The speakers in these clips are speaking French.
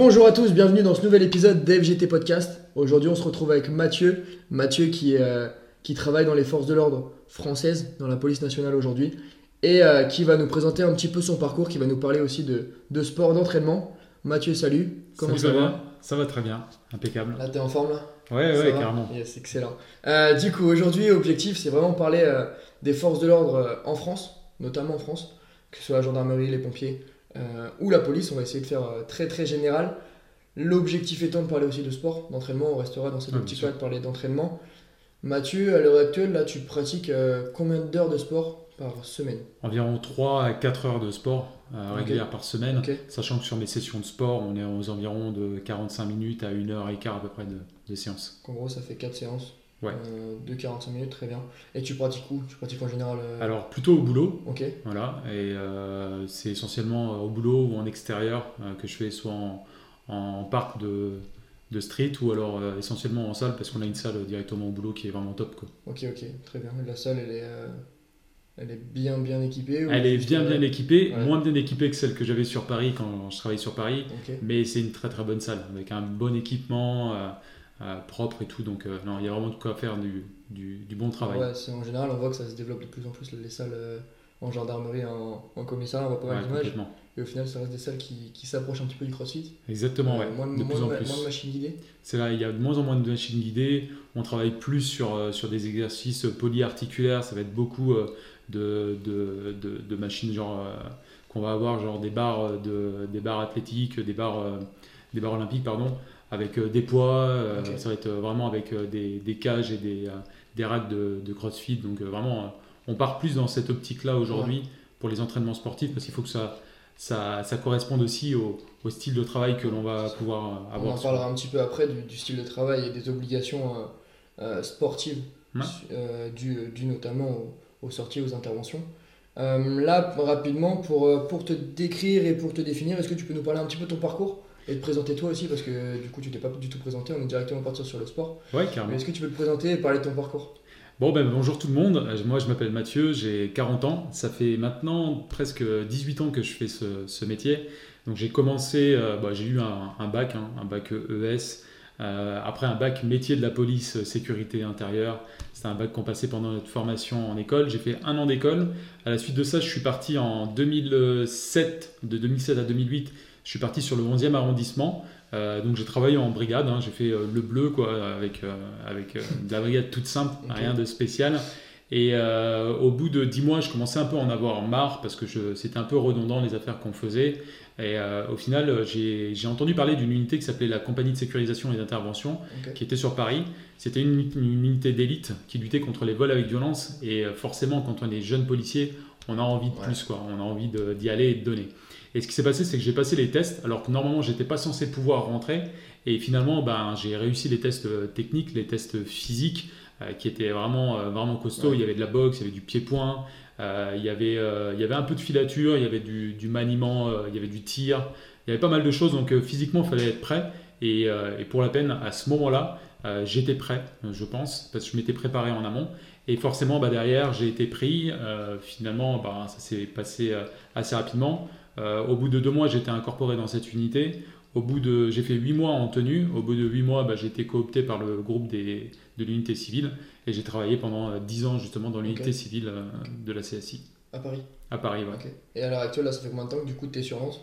Bonjour à tous, bienvenue dans ce nouvel épisode d'FGT Podcast. Aujourd'hui, on se retrouve avec Mathieu. Mathieu qui, euh, qui travaille dans les forces de l'ordre françaises, dans la police nationale aujourd'hui, et euh, qui va nous présenter un petit peu son parcours, qui va nous parler aussi de, de sport, d'entraînement. Mathieu, salut. Comment ça, va? Ça va très bien, impeccable. Là, t'es en forme là? Ouais, ouais, carrément. Yes, excellent. Euh, du coup, aujourd'hui, objectif, c'est vraiment parler euh, des forces de l'ordre euh, en France, notamment en France, que ce soit la gendarmerie, les pompiers ou la police. On va essayer de faire très très général. L'objectif étant de parler aussi de sport, d'entraînement. On restera dans cette ah, optique-là de parler d'entraînement. Mathieu, à l'heure actuelle, là, tu pratiques combien d'heures de sport par semaine? Environ 3 à 4 heures de sport euh, régulières par semaine, sachant que sur mes sessions de sport, on est aux environs de 45 minutes à 1 heure et quart à peu près de, de séances. En gros, ça fait 4 séances ouais. Euh, de 45 minutes, très bien. Et tu pratiques où? Tu pratiques en général euh, Alors, plutôt au boulot. Ok. Voilà, et c'est essentiellement au boulot ou en extérieur que je fais soit en, en parc de, de street ou alors essentiellement en salle parce qu'on a une salle directement au boulot qui est vraiment top. Quoi. Ok, ok, très bien. La salle, elle est elle est bien bien équipée Elle est bien bien équipée, moins bien équipée que celle que j'avais sur Paris quand je travaillais sur Paris, mais c'est une très très bonne salle avec un bon équipement euh, euh, propre et tout, donc euh, non, il y a vraiment de quoi faire du, du, du bon travail. Ouais, en général on voit que ça se développe de plus en plus les salles en gendarmerie, en, en, commissariat, on voit pas mal d'images. Et au final, ça reste des salles qui, qui s'approchent un petit peu du crossfit. Exactement, ouais. Moins, de plus en plus. moins de machines guidées. C'est là, il y a de moins en moins de machines guidées. On travaille plus sur, sur des exercices polyarticulaires. Ça va être beaucoup de, de, de, machines genre euh, qu'on va avoir genre des barres de des barres athlétiques, des barres euh, des barres olympiques pardon, avec euh, des poids. Ça va être vraiment avec des, des cages et des, des racks de, de, CrossFit. Donc vraiment, on part plus dans cette optique-là aujourd'hui pour les entraînements sportifs parce qu'il faut que ça, ça, ça corresponde aussi au, au, style de travail que l'on va pouvoir avoir. On en parlera un petit peu après du, du, style de travail et des obligations sportives dues, dû notamment au aux sorties, aux interventions. Euh, là, rapidement, pour, euh, pour te décrire et pour te définir, est-ce que tu peux nous parler un petit peu de ton parcours? Et te présenter toi aussi Parce que du coup, tu t'es pas du tout présenté, on est directement parti sur le sport. Ouais, carrément. Est-ce que tu peux te présenter et parler de ton parcours? Bon, ben bonjour tout le monde. Euh, moi, je m'appelle Mathieu, j'ai 40 ans. Ça fait maintenant presque 18 ans que je fais ce, ce métier. Donc, j'ai commencé, bah, j'ai eu un, un bac, hein, un bac ES. Euh, après un bac métier de la police sécurité intérieure, c'était un bac qu'on passait pendant notre formation en école. J'ai fait un an d'école. À la suite de ça, je suis parti en 2007, de 2007 à 2008, je suis parti sur le 11e arrondissement. Euh, donc j'ai travaillé en brigade, hein. j'ai fait euh, le bleu quoi, avec, avec de la brigade toute simple, rien de spécial. Et au bout de 10 mois, je commençais un peu à en avoir marre parce que c'était un peu redondant les affaires qu'on faisait. Et euh, au final, euh, j'ai entendu parler d'une unité qui s'appelait la compagnie de sécurisation et d'intervention, qui était sur Paris. C'était une, unité d'élite qui luttait contre les vols avec violence. Et euh, forcément, quand on est jeune policier, on a envie de plus, quoi. On a envie d'y aller et de donner. Et ce qui s'est passé, c'est que j'ai passé les tests, alors que normalement, j'étais pas censé pouvoir rentrer. Et finalement, ben, j'ai réussi les tests techniques, les tests physiques, qui étaient vraiment, vraiment costauds. Il y avait de la boxe, il y avait du pied-point, euh, il, y avait, euh, il y avait un peu de filature, il y avait du, du maniement, euh, il y avait du tir, il y avait pas mal de choses, donc physiquement il fallait être prêt. Et, et pour la peine, à ce moment-là, j'étais prêt, je pense, parce que je m'étais préparé en amont. Et forcément, bah, derrière, j'ai été pris. finalement, bah, ça s'est passé assez rapidement. Au bout de deux mois, j'étais incorporé dans cette unité. Au bout de, j'ai fait huit mois en tenue. Au bout de huit mois, bah, j'ai été coopté par le groupe des, de l'unité civile et j'ai travaillé pendant euh, dix ans justement dans l'unité civile euh, de la CSI. À Paris À Paris, ouais. Et à l'heure actuelle, là, ça fait combien de temps que du coup tu es sur Nantes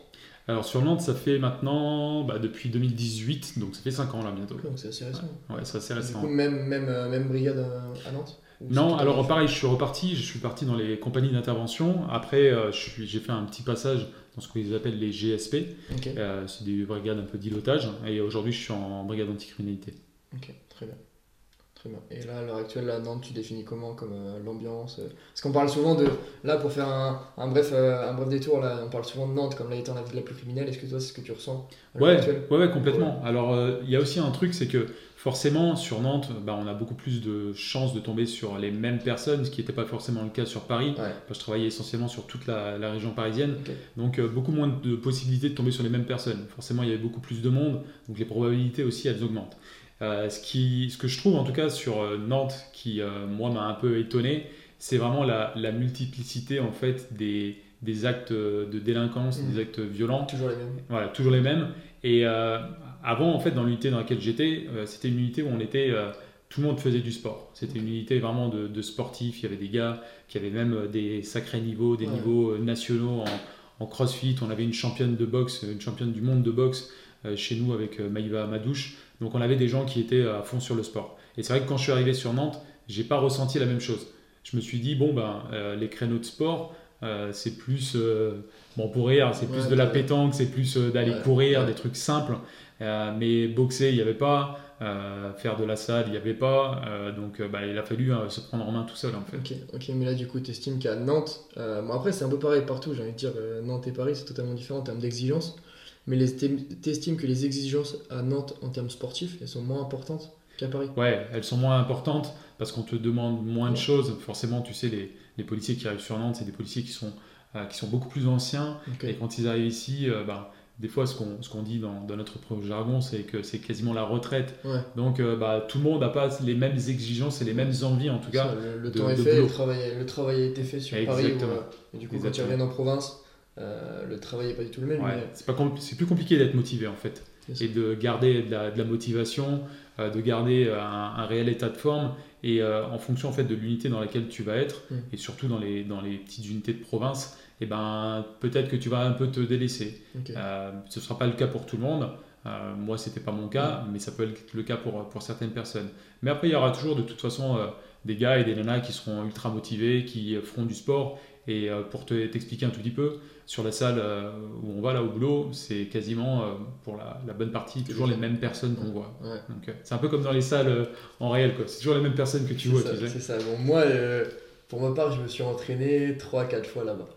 Alors sur Nantes, ça fait maintenant bah, depuis 2018, donc ça fait 5 ans là bientôt. donc c'est assez récent. Ouais, c'est assez récent. Du coup, même, même, euh, même brigade à Nantes non, alors pareil, je suis reparti, je suis parti dans les compagnies d'intervention. Après, j'ai fait un petit passage dans ce qu'ils appellent les GSP. c'est des brigades un peu d'îlotage. Et aujourd'hui, je suis en brigade anticriminalité. Ok, très bien. Et là, à l'heure actuelle, à Nantes, tu définis comment comme euh, l'ambiance euh, Parce qu'on parle souvent de. Là, pour faire un, un bref, euh, un bref détour, là, on parle souvent de Nantes comme là étant la ville la plus criminelle. Est-ce que toi, c'est ce que tu ressens ouais, ouais, ouais, complètement. Alors, il y a aussi un truc, c'est que forcément, sur Nantes, bah, on a beaucoup plus de chances de tomber sur les mêmes personnes, ce qui n'était pas forcément le cas sur Paris. je travaillais essentiellement sur toute la, la région parisienne. Donc, beaucoup moins de possibilités de tomber sur les mêmes personnes. Forcément, il y avait beaucoup plus de monde, donc les probabilités aussi, elles augmentent. Euh, ce, qui, ce que je trouve en tout cas sur euh, Nantes qui euh, moi m'a un peu étonné, c'est vraiment la, la, multiplicité en fait des, des actes de délinquance, des mmh. actes violents. Toujours les mêmes. Voilà, toujours les mêmes. Et avant, en fait, dans l'unité dans laquelle j'étais, c'était une unité où on était tout le monde faisait du sport. C'était une unité vraiment de, sportifs. Il y avait des gars qui avaient même des sacrés niveaux, des niveaux nationaux en, en, crossfit. On avait une championne de boxe, une championne du monde de boxe chez nous avec Maïva Madouche. Donc on avait des gens qui étaient à fond sur le sport. Et c'est vrai que quand je suis arrivé sur Nantes, j'ai pas ressenti la même chose. Je me suis dit, bon, ben, euh, les créneaux de sport, euh, c'est plus, euh, bon, pour rire, c'est plus de la pétanque, c'est plus d'aller courir, des trucs simples. Mais boxer, il n'y avait pas. faire de la salle, il n'y avait pas. donc, bah, il a fallu se prendre en main tout seul, en fait. Ok, ok mais là, du coup, tu estimes qu'à Nantes, bon, après, c'est un peu pareil partout, j'ai envie de dire, Nantes et Paris, c'est totalement différent en termes d'exigence. Mais tu estimes que les exigences à Nantes en termes sportifs, elles sont moins importantes qu'à Paris? Ouais, elles sont moins importantes parce qu'on te demande moins de choses. Forcément, tu sais, les, les, policiers qui arrivent sur Nantes, c'est des policiers qui sont, euh, qui sont beaucoup plus anciens. Et quand ils arrivent ici, euh, bah, des fois, ce qu'on qu'on dit dans, dans, notre jargon, c'est que c'est quasiment la retraite. Donc, euh, bah, tout le monde n'a pas les mêmes exigences et les mêmes envies, en tout cas. le, temps est fait, le travail, le travail, a été fait sur Paris. et du coup, quand tu reviens en province, le travail n'est pas du tout le même. C'est plus compliqué d'être motivé, en fait. Et de garder de la, de la motivation, de garder un, un, réel état de forme et euh, en fonction en fait, de l'unité dans laquelle tu vas être, mm. et surtout dans les, dans les petites unités de province, eh ben, peut-être que tu vas un peu te délaisser. Euh, ce ne sera pas le cas pour tout le monde. Euh, moi, ce n'était pas mon cas, mais ça peut être le cas pour, pour certaines personnes. Mais après, il y aura toujours de toute façon des gars et des nanas qui seront ultra motivés, qui feront du sport. Et pour t'expliquer un tout petit peu, sur la salle euh, où on va là au boulot, c'est quasiment euh, pour la, bonne partie toujours les mêmes personnes qu'on voit. Donc euh, c'est un peu comme dans les salles en réel, quoi. C'est toujours les mêmes personnes que tu vois. C'est ça. Bon, moi, pour ma part, je me suis entraîné 3-4 fois là-bas.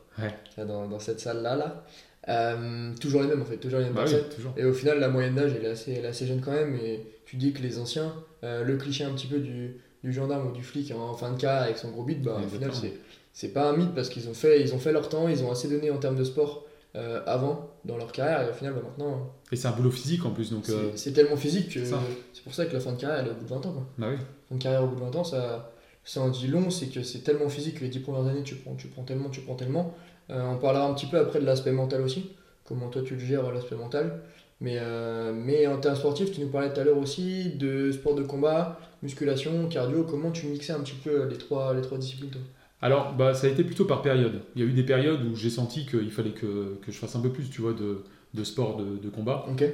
Dans, dans, cette salle-là. Là. toujours les mêmes en fait, toujours les mêmes bah personnes. et au final, la moyenne d'âge elle, est assez, elle est assez jeune quand même. Et tu dis que les anciens, le cliché un petit peu du, du gendarme ou du flic en fin de cas avec son gros bit, bah, au final, c'est c'est pas un mythe parce qu'ils ont fait, ils ont fait leur temps, ils ont assez donné en termes de sport euh, avant dans leur carrière et au final bah, maintenant. Euh, et c'est un boulot physique en plus donc. C'est euh, tellement physique que c'est pour ça que la fin de carrière elle est au bout de 20 ans quoi. Bah oui. Fin de carrière au bout de 20 ans ça, ça en dit long, c'est que c'est tellement physique que les 10 premières années tu prends, tu prends tellement, tu prends tellement. On parlera un petit peu après de l'aspect mental aussi, comment toi tu le gères l'aspect mental. Mais, mais en termes sportifs, tu nous parlais tout à l'heure aussi de sport de combat, musculation, cardio, comment tu mixais un petit peu les trois, les trois disciplines toi? Alors, bah, ça a été plutôt par période. Il y a eu des périodes où j'ai senti qu'il fallait que, que, je fasse un peu plus, tu vois, de, de sport de, de combat. Ok.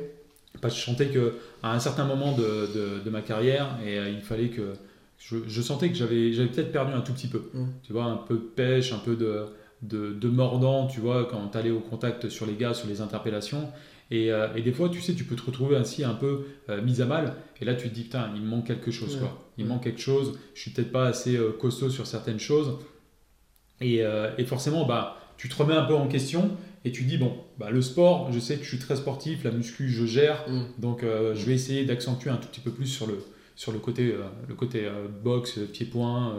Parce que je sentais qu'à un certain moment de, de ma carrière, et euh, il fallait que. Je, je sentais que j'avais peut-être perdu un tout petit peu. Mm. Tu vois, un peu de pêche, un peu de, de, mordant, tu vois, quand tu allais au contact sur les gars, sur les interpellations. Et, euh, et, des fois, tu sais, tu peux te retrouver ainsi un peu euh, mis à mal. Et là, tu te dis, putain, il me manque quelque chose. Quoi. Il me manque quelque chose. Je suis peut-être pas assez costaud sur certaines choses. Euh, et, forcément, bah, tu te remets un peu en question et tu dis, bon, bah, le sport, je sais que je suis très sportif, la muscu, je gère, mm. donc euh, je vais essayer d'accentuer un tout petit peu plus sur le, sur le côté, euh, le côté boxe, pied-point,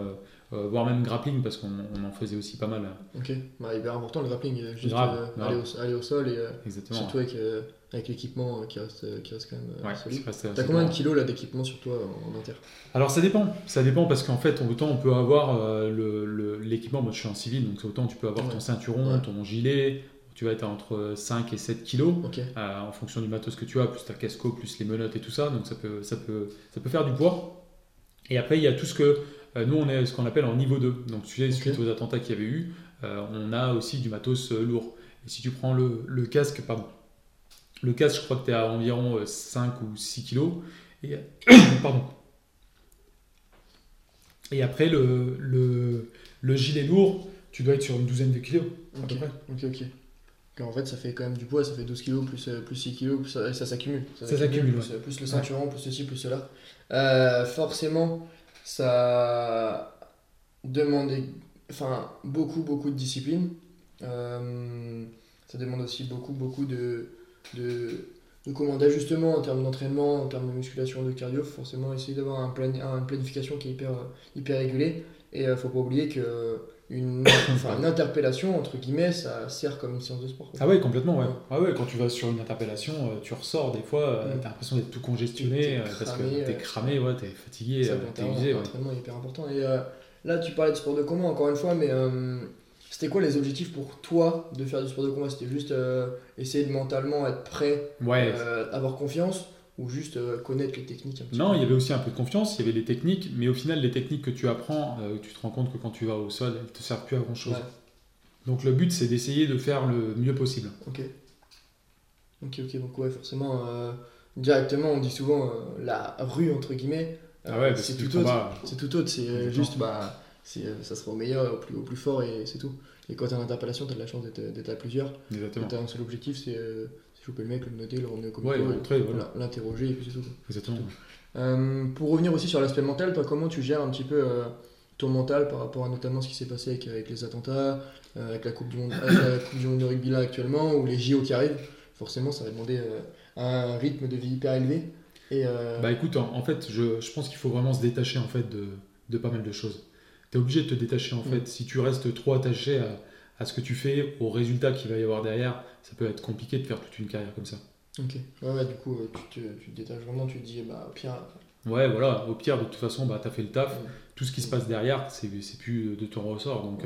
voire même grappling, parce qu'on en faisait aussi pas mal. Ok, bah, hyper important le grappling, juste aller, au, aller, au, sol et surtout avec avec l'équipement euh, qui reste, euh, qui reste quand même euh, T'as combien de kilos là d'équipement sur toi en, inter? Alors ça dépend, ça dépend parce qu'en fait autant on peut avoir l'équipement, moi je suis en civil donc autant tu peux avoir ton ceinturon, ton gilet, tu vas être entre 5 et 7 kilos en fonction du matos que tu as, plus ta casco, plus les menottes et tout ça, donc ça peut, ça peut, ça peut faire du poids. Et après il y a tout ce que nous on est ce qu'on appelle en niveau 2, donc tu sais, suite aux attentats qu'il y avait eu, on a aussi du matos lourd. Et si tu prends le, le casque, pardon, le casque, je crois que tu es à environ 5 euh, ou 6 kg. Et, pardon. Et après, le, le, gilet lourd, tu dois être sur une douzaine de kilos. Ok, ok, ok. En fait, ça fait quand même du poids, ça fait 12 kg plus, euh, plus 6 kg, ça, ça s'accumule. Ça, s'accumule, plus, le ceinturon, plus ceci, plus cela. Euh, forcément, ça demande enfin, beaucoup, beaucoup de discipline. ça demande aussi beaucoup, beaucoup de, de, de d'ajustement en termes d'entraînement, en termes de musculation, de cardio, forcément essayer d'avoir un plan, une planification qui est hyper, hyper régulée. Et il euh, ne faut pas oublier que une, enfin, une interpellation, entre guillemets, ça sert comme une séance de sport. Ah ouais, complètement, ouais. Ah ouais, quand tu vas sur une interpellation, euh, tu ressors des fois, euh, mm. tu as l'impression d'être tout congestionné, parce que t'es cramé, ouais, t'es fatigué, t'es usé. L'entraînement est hyper important. Et là, tu parlais de sport de combat, encore une fois, mais C'était quoi les objectifs pour toi de faire du sport de combat? C'était juste euh, essayer de mentalement être prêt, Ouais. euh, avoir confiance ou juste euh, connaître les techniques un petit Non, peu il y avait aussi un peu de confiance, il y avait les techniques, mais au final, les techniques que tu apprends, euh, tu te rends compte que quand tu vas au sol, elles te servent plus à grand chose. Ouais. Donc le but, c'est d'essayer de faire le mieux possible. Ok. Ok, ok, donc ouais, forcément, euh, directement, on dit souvent euh, la rue, entre guillemets. euh, Ah ouais, c'est tout autre. C'est tout autre, c'est juste, bah, ça sera au meilleur, au plus, au plus fort et c'est tout. Et quand t'as une interpellation, t'as de la chance d'être, à plusieurs. exactement. T'as un seul objectif, c'est choper le mec, le noter, le ramener au Ouais, comité, rentrer, voilà. l'interroger et puis c'est tout. Exactement. Euh, pour revenir aussi sur l'aspect mental, toi, comment tu gères un petit peu euh, ton mental par rapport à notamment ce qui s'est passé avec, avec les attentats, euh, avec la Coupe du Monde, avec la Coupe du Monde de rugby là actuellement, ou les JO qui arrivent? Forcément, ça va demander euh, un rythme de vie hyper élevé. Et, euh, Bah écoute, en, en fait, je, je pense qu'il faut vraiment se détacher en fait de, de pas mal de choses. Tu es obligé de te détacher en Mm. fait. Si tu restes trop attaché à, à ce que tu fais, au résultat qu'il va y avoir derrière, ça peut être compliqué de faire toute une carrière comme ça. ok. Ouais, ouais, du coup, euh, tu te, tu te détaches vraiment, tu te dis, bah, au pire, Ouais, voilà, au pire, de toute façon, bah, tu as fait le taf. Tout ce qui se passe derrière, c'est c'est plus de ton ressort. Donc,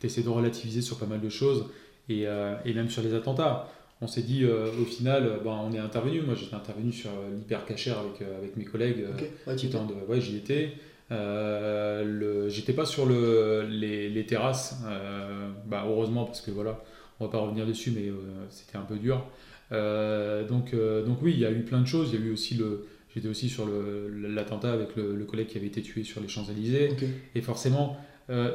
tu essaies de relativiser sur pas mal de choses. Et, euh, et même sur les attentats. On s'est dit, euh, au final, euh, bah, on est intervenu. Moi, j'étais intervenu sur euh, l'hypercachère avec, euh, avec mes collègues. euh, ok. Ouais, temps de- ouais, j'y étais. Euh, J'étais pas sur le, les, les terrasses, euh, bah, heureusement parce que voilà, on va pas revenir dessus, mais euh, c'était un peu dur. Donc, donc oui, il y a eu plein de choses. Il y a eu aussi le, j'étais aussi sur l'attentat avec le, le collègue qui avait été tué sur les Champs Élysées. Et forcément,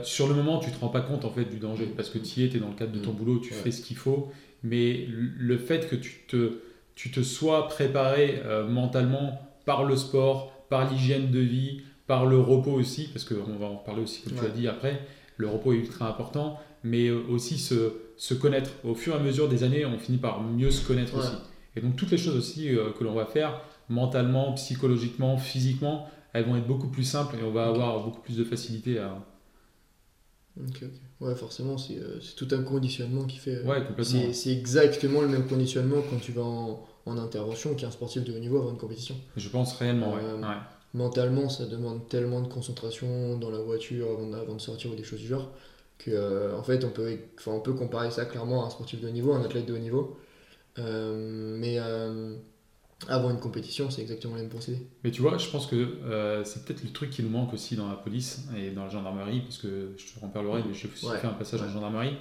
sur le moment, tu te rends pas compte en fait du danger parce que tu y es, tu es dans le cadre de ton Mm. boulot, tu Ouais. fais ce qu'il faut. Mais le fait que tu te, tu te sois préparé mentalement par le sport, par l'hygiène de vie, par le repos aussi, parce qu'on va en parler aussi, comme tu as dit après, le repos est ultra important, mais euh, aussi se, se connaître. Au fur et à mesure des années, on finit par mieux se connaître Ouais. aussi. Et donc toutes les choses aussi euh, que l'on va faire, mentalement, psychologiquement, physiquement, elles vont être beaucoup plus simples et on va avoir beaucoup plus de facilité à... Ok, ok. Ouais, forcément, c'est euh, c'est tout un conditionnement qui fait. euh, Ouais, complètement. c'est exactement le même conditionnement quand tu vas en, en intervention qu'un sportif de haut niveau avant une compétition. Je pense réellement, ouais. Ouais. Mentalement, ça demande tellement de concentration dans la voiture avant de, avant de sortir ou des choses du genre que euh, en fait on peut, enfin, on peut comparer ça clairement à un sportif de haut niveau, un athlète de haut niveau. Euh, mais euh, avant une compétition, c'est exactement le même procédé. Mais tu vois, je pense que c'est peut-être le truc qui nous manque aussi dans la police et dans la gendarmerie, parce que je te en parlerai, mais j'ai aussi Ouais. fait un passage Ouais. en gendarmerie.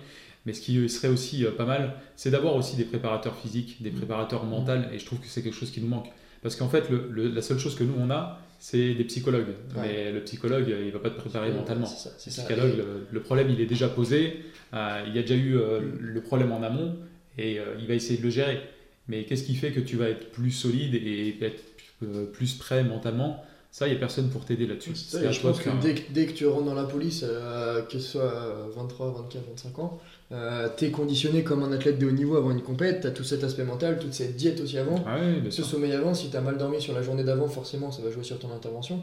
Mais ce qui serait aussi pas mal, c'est d'avoir aussi des préparateurs physiques, des Mm. préparateurs mentaux, et je trouve que c'est quelque chose qui nous manque. Parce qu'en fait, le- le- la seule chose que nous on a, c'est des psychologues. Ouais. Mais le psychologue, il va pas te préparer mentalement. Ça, c'est Le psychologue, Et- le, le problème, il est déjà posé. euh, il y a déjà eu euh, le problème en amont et euh, il va essayer de le gérer. Mais qu'est-ce qui fait que tu vas être plus solide et être euh, plus prêt mentalement Ça, il n'y a personne pour t'aider là-dessus. Je pense que dès, que dès que tu rentres dans la police, euh, que ce soit euh, 23, 24, 25 ans, euh, t'es conditionné comme un athlète de haut niveau avant une compète, t'as tout cet aspect mental, toute cette diète aussi avant, Ah oui, ce sommeil avant, si t'as mal dormi sur la journée d'avant, forcément ça va jouer sur ton intervention.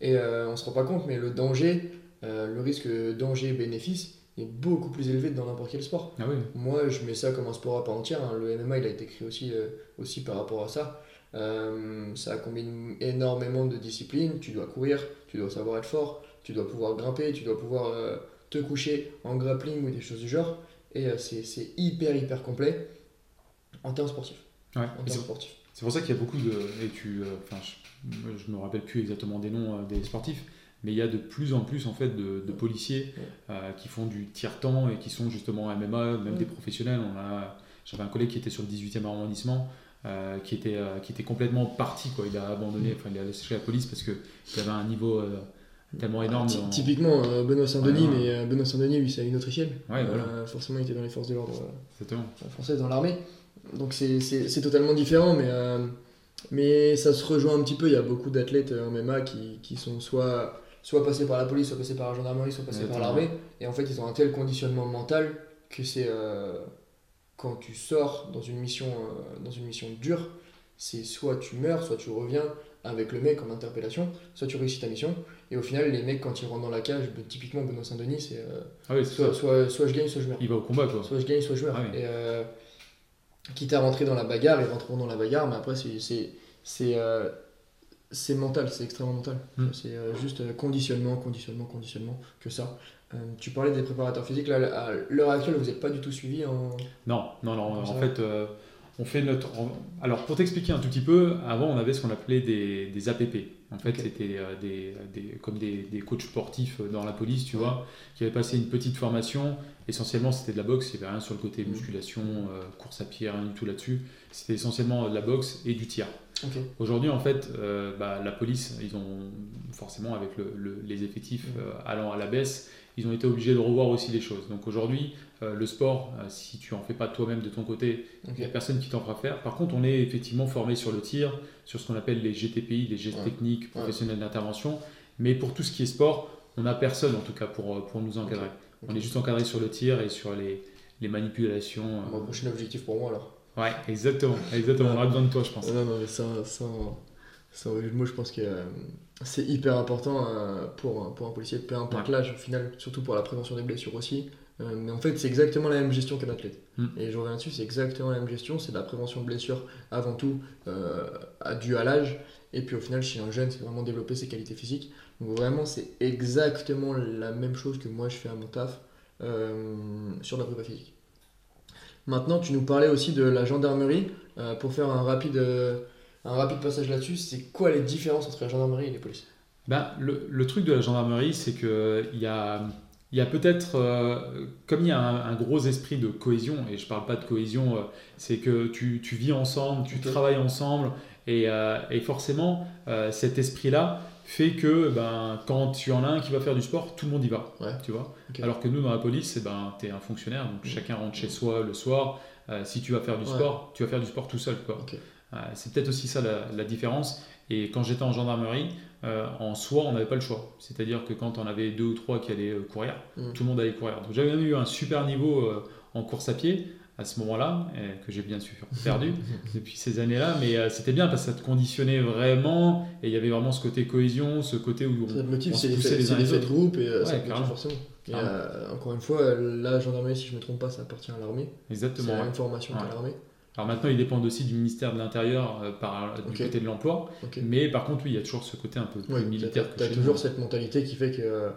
Et euh, on se rend pas compte, mais le danger, euh, le risque danger-bénéfice est beaucoup plus élevé que dans n'importe quel sport. Ah oui. Moi, je mets ça comme un sport à part entière. hein. Le MMA, il a été créé aussi, euh, aussi par rapport à ça. Euh, ça combine énormément de disciplines. Tu dois courir, tu dois savoir être fort, tu dois pouvoir grimper, tu dois pouvoir euh, te coucher en grappling ou des choses du genre. Et euh, c'est hyper, hyper complet en termes sportifs. Ouais. C'est pour ça qu'il y a beaucoup de. Et tu, enfin, je, je me rappelle plus exactement des noms des sportifs, mais il y a de plus en plus en fait de, de policiers qui font du tiers-temps et qui sont justement MMA, même Ouais. des professionnels. On a, j'avais un collègue qui était sur le 18e arrondissement. Euh, qui, était, euh, qui était complètement parti, quoi. il a abandonné, enfin il a laissé la police parce qu'il avait un niveau euh, tellement énorme. Ty- dans- Typiquement, Benoît Saint-Denis, Ouais, ouais. mais Benoît Saint-Denis, lui, c'est à une autre échelle. Ouais, voilà. Forcément, il était dans les forces de l'ordre. euh, Exactement. française dans l'armée. Donc c'est- totalement différent, mais, mais ça se rejoint un petit peu. Il y a beaucoup d'athlètes en MMA qui, qui sont soit, soit passés par la police, soit passés par la gendarmerie, soit passés par l'armée. Et en fait, ils ont un tel conditionnement mental que c'est quand tu sors dans une mission, euh, dans une mission dure, c'est soit tu meurs, soit tu reviens avec le mec en interpellation, soit tu réussis ta mission. Et au final, les mecs, quand ils rentrent dans la cage, ben, typiquement Benoît Saint-Denis, c'est euh, Ah oui, soit, soit, soit je gagne, soit je meurs. Il va au combat, quoi. Soit je gagne, soit je meurs. Ah oui. Et euh, quitte à rentrer dans la bagarre, ils rentreront dans la bagarre, mais après, c'est. c'est- mental, c'est extrêmement mental. Mm. C'est juste conditionnement, conditionnement, conditionnement, que ça. Euh, tu parlais des préparateurs physiques, là, à l'heure actuelle, vous n'êtes pas du tout suivi en. Non, non, non. En fait, euh, on fait notre. Alors, pour t'expliquer un tout petit peu, avant, on avait ce qu'on appelait des, des APP. En fait, c'était euh, des, des- comme des, des coachs sportifs dans la police, tu vois, qui avaient passé une petite formation. Essentiellement, c'était de la boxe. Il n'y avait rien sur le côté Mhm. musculation, course à pied, rien du tout là-dessus. C'était essentiellement de la boxe et du tir. Aujourd'hui, en fait, euh, bah, la police, ils ont forcément, avec le- le- les effectifs Mhm. euh, allant à la baisse, ils ont été obligés de revoir aussi les choses. Donc aujourd'hui, euh, le sport, si tu en fais pas toi-même de ton côté, il Ok. n'y a personne qui t'en fera faire. Par contre, on est effectivement formé sur le tir, sur ce qu'on appelle les GTPI, les gestes Ouais. techniques professionnels d'intervention. Mais pour tout ce qui est sport, on n'a personne en tout cas pour, pour nous encadrer. On est juste encadré sur le tir et sur les, les manipulations. Bon, prochain objectif pour moi alors. Ouais, exactement. exactement. On aura besoin de toi, je pense. Non, non, mais ça, ça, ça moi je pense que euh, c'est hyper important euh, pour, un- pour un policier, peu importe Ouais. l'âge au final, surtout pour la prévention des blessures aussi. Euh, mais en fait, c'est exactement la même gestion qu'un athlète. Mm. Et je reviens dessus, c'est exactement la même gestion, c'est de la prévention de blessures avant tout, à- due à l'âge. Et puis au final, chez un jeune, c'est vraiment développer ses qualités physiques. Donc vraiment, c'est exactement la même chose que moi je fais à mon taf sur la prépa physique. Maintenant, tu nous parlais aussi de la gendarmerie. Euh, pour faire un rapide, euh, un rapide passage là-dessus, c'est quoi les différences entre la gendarmerie et les polices Ben, le, le truc de la gendarmerie, c'est qu'il y a, il y a peut-être, euh, comme il y a un, un gros esprit de cohésion, et je parle pas de cohésion, euh, c'est que tu, tu vis ensemble, tu travailles ensemble, et, euh, et forcément, euh, cet esprit-là fait que ben, quand tu en as un qui va faire du sport, tout le monde y va. Ouais. Tu vois. Alors que nous, dans la police, eh ben, tu es un fonctionnaire, donc Mhm. chacun rentre chez soi le soir. Euh, si tu vas faire du Ouais. sport, tu vas faire du sport tout seul. Quoi. Euh, c'est peut-être aussi ça la, la différence. Et quand j'étais en gendarmerie, euh, en soi, on n'avait pas le choix. C'est-à-dire que quand on avait deux ou trois qui allaient courir, Mhm. tout le monde allait courir. Donc j'avais même eu un super niveau en course à pied à ce moment-là, et que j'ai bien sûr perdu depuis ces années-là. Mais euh, c'était bien parce que ça te conditionnait vraiment. Et il y avait vraiment ce côté cohésion, ce côté où on, Ça te motive, on c'est se les poussait faits les c'est uns les autres. groupe et euh, ça Ouais, carrément. forcément. Et, euh, encore une fois, la gendarmerie, si je me trompe pas, ça appartient à l'armée. C'est Exactement. la ouais. même formation qu'à Ouais. l'armée. Alors maintenant, ils dépendent aussi du ministère de l'Intérieur euh, par du côté de l'emploi. Mais par contre, oui, il y a toujours ce côté un peu plus Ouais, militaire que T'as chez toujours cette mentalité qui fait que,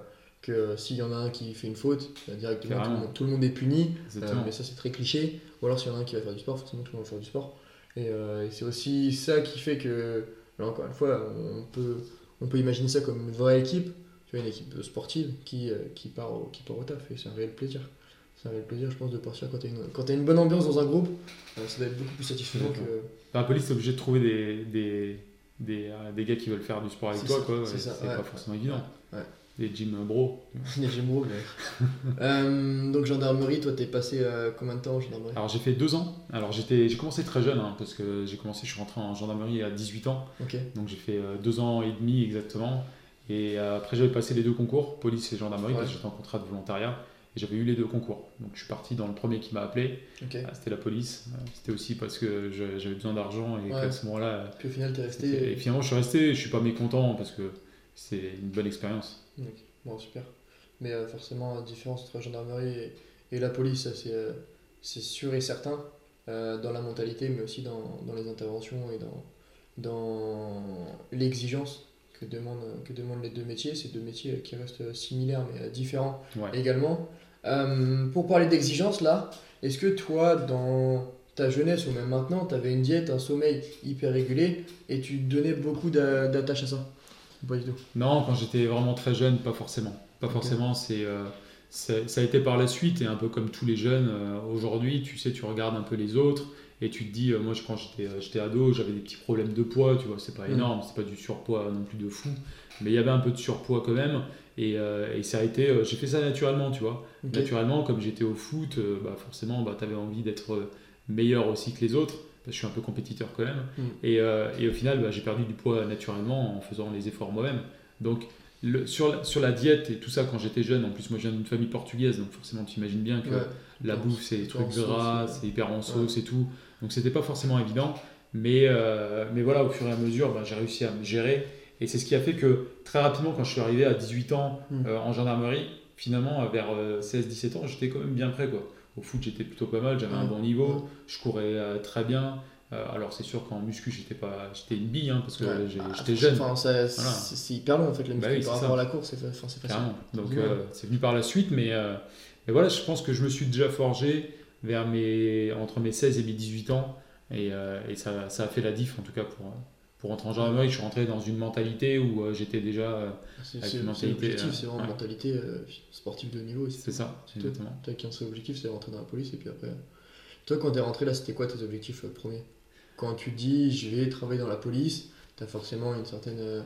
que s'il y en a un qui fait une faute, bah, directement tout le, monde, tout le monde est puni. Euh, mais ça, c'est très cliché. Ou alors, s'il y en a un qui va faire du sport, forcément, tout le monde va faire du sport. Et, euh, et c'est aussi ça qui fait que, là, encore une fois, on peut, on peut imaginer ça comme une vraie équipe. Tu vois, une équipe sportive qui, euh, qui, part, au, qui part au taf. Et c'est un réel plaisir. C'est un réel plaisir, je pense, de partir quand t'as une, quand t'as une bonne ambiance dans un groupe. euh, ça doit être beaucoup plus satisfaisant que. Dans la police, t'es obligé de trouver des, des, des, euh, des gars qui veulent faire du sport avec toi. ça, quoi. c'est ouais. pas forcément évident. Des gym bros. Les Gémeaux, mais- Euh, donc, gendarmerie, toi, t'es passé euh, combien de temps en gendarmerie? Alors j'ai fait deux ans. Alors j'étais, j'ai commencé très jeune hein, parce que j'ai commencé, je suis rentré en gendarmerie à 18 ans. Ok. Donc j'ai fait euh, deux ans et demi exactement. Et euh, après j'avais passé les deux concours, police et gendarmerie, parce que j'étais en contrat de volontariat. Et j'avais eu les deux concours. Donc je suis parti dans le premier qui m'a appelé. Ok. Ah, C'était la police. C'était aussi parce que j'avais besoin d'argent et Ouais. qu'à ce moment-là. Puis au final, t'es resté. Et finalement je suis resté, je suis pas mécontent parce que c'est une bonne expérience. Bon, super. Mais euh, forcément, la différence entre la gendarmerie et, et la police, c'est euh, c'est sûr et certain euh, dans la mentalité, mais aussi dans, dans les interventions et dans, dans l'exigence que demandent, que demandent les deux métiers. Ces deux métiers qui restent similaires mais différents Ouais. également. Pour parler d'exigence, là, est-ce que toi, dans ta jeunesse ou même maintenant, tu avais une diète, un sommeil hyper régulé et tu donnais beaucoup d'a- d'attache à ça? Pas du tout? Non, quand j'étais vraiment très jeune, pas forcément. Pas forcément, c'est, euh, c'est- ça a été par la suite, et un peu comme tous les jeunes, euh, aujourd'hui, tu sais, tu regardes un peu les autres, et tu te dis, euh, moi, je- quand j'étais, ado, j'avais des petits problèmes de poids, tu vois, c'est pas Mm. énorme, c'est pas du surpoids non plus de fou, mais il y avait un peu de surpoids quand même, et, euh, et ça a été, j'ai fait ça naturellement, tu vois. Naturellement, comme j'étais au foot, bah, forcément, bah, tu avais envie d'être meilleur aussi que les autres, parce que je suis un peu compétiteur quand même. Mm. Et, euh, et au final, bah, j'ai perdu du poids naturellement en faisant les efforts moi-même. Donc, le- sur, la, sur la diète et tout ça, quand j'étais jeune, en plus, moi, je viens d'une famille portugaise, donc forcément, tu imagines bien que Ouais. la bouffe, c'est des trucs gras, ouais. c'est hyper en sauce et tout. Donc, c'était pas forcément évident. Mais, euh, mais voilà, au fur et à mesure, bah, j'ai réussi à me gérer. Et c'est ce qui a fait que très rapidement, quand je suis arrivé à 18 ans Mm. euh, en gendarmerie, finalement, vers 16-17 ans, j'étais quand même bien prêt. Quoi. Au foot, j'étais plutôt pas mal, j'avais un bon niveau, je courais euh, très bien. alors c'est sûr qu'en muscu j'étais pas j'étais une bille hein, parce que Ah, j'étais jeune. Enfin, ça- c'est hyper long en fait la Bah muscu oui, par rapport ça. à la course, c'est enfin, facile. Donc euh, c'est venu par la suite, mais, euh, mais voilà, je pense que je me suis déjà forgé vers mes, entre mes 16 et mes 18 ans, et, euh, et ça, ça a fait la diff en tout cas pour, euh, pour rentrer en gendarmerie. Je suis rentré dans une mentalité où euh, j'étais déjà. euh, C'est avec c'est- une c'est mentalité, l'objectif, euh, c'est vraiment ouais. une mentalité euh, sportive de niveau. c'est ça, C'est exactement. T'as qu'un seul objectif, c'est rentrer dans la police et puis après. Toi, quand t'es rentré là, c'était quoi tes objectifs euh, premiers? Quand tu dis je vais travailler dans la police, t'as forcément une certaine, une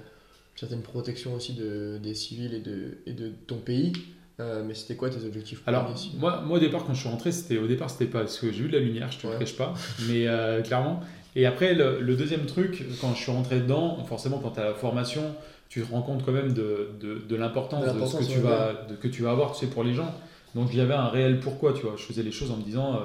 certaine protection aussi de, des civils et de, et de ton pays. Euh, mais c'était quoi tes objectifs Alors, moi, moi au départ, quand je suis rentré, c'était au départ, c'était pas parce que j'ai eu de la lumière, je te le cache pas, mais euh, clairement. Et après, le, le deuxième truc, quand je suis rentré dedans, forcément, quand tu as la formation, tu te rends compte quand même de, de, de l'importance De ce que tu vas, de, que tu vas avoir, tu sais, pour les gens. Donc, il y avait un réel pourquoi, tu vois. Je faisais les choses en me disant, euh,